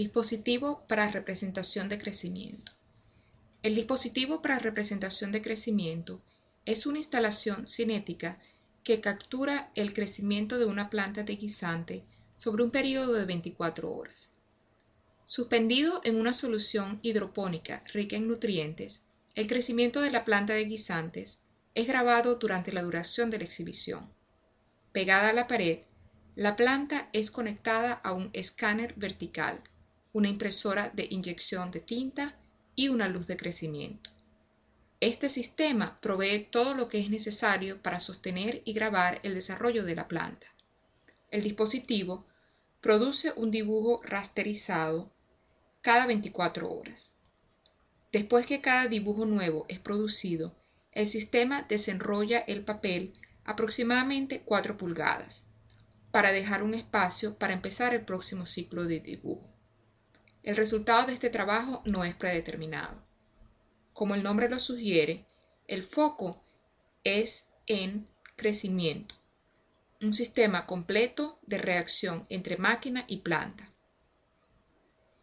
Dispositivo para representación de crecimiento. El dispositivo para representación de crecimiento es una instalación cinética que captura el crecimiento de una planta de guisante sobre un periodo de 24 horas. Suspendido en una solución hidropónica rica en nutrientes, el crecimiento de la planta de guisantes es grabado durante la duración de la exhibición. Pegada a la pared, la planta es conectada a un escáner vertical, una impresora de inyección de tinta y una luz de crecimiento. Este sistema provee todo lo que es necesario para sostener y grabar el desarrollo de la planta. El dispositivo produce un dibujo rasterizado cada 24 horas. Después que cada dibujo nuevo es producido, el sistema desenrolla el papel aproximadamente 4 pulgadas para dejar un espacio para empezar el próximo ciclo de dibujo. El resultado de este trabajo no es predeterminado. Como el nombre lo sugiere, el foco es en crecimiento, un sistema completo de reacción entre máquina y planta.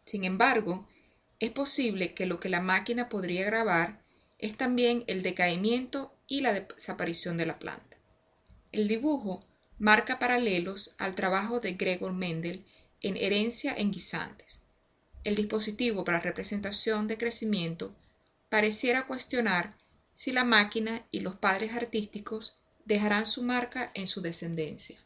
Sin embargo, es posible que lo que la máquina podría grabar es también el decaimiento y la desaparición de la planta. El dibujo marca paralelos al trabajo de Gregor Mendel en Herencia en guisantes. El dispositivo para representación de crecimiento pareciera cuestionar si la máquina y los padres artísticos dejarán su marca en su descendencia.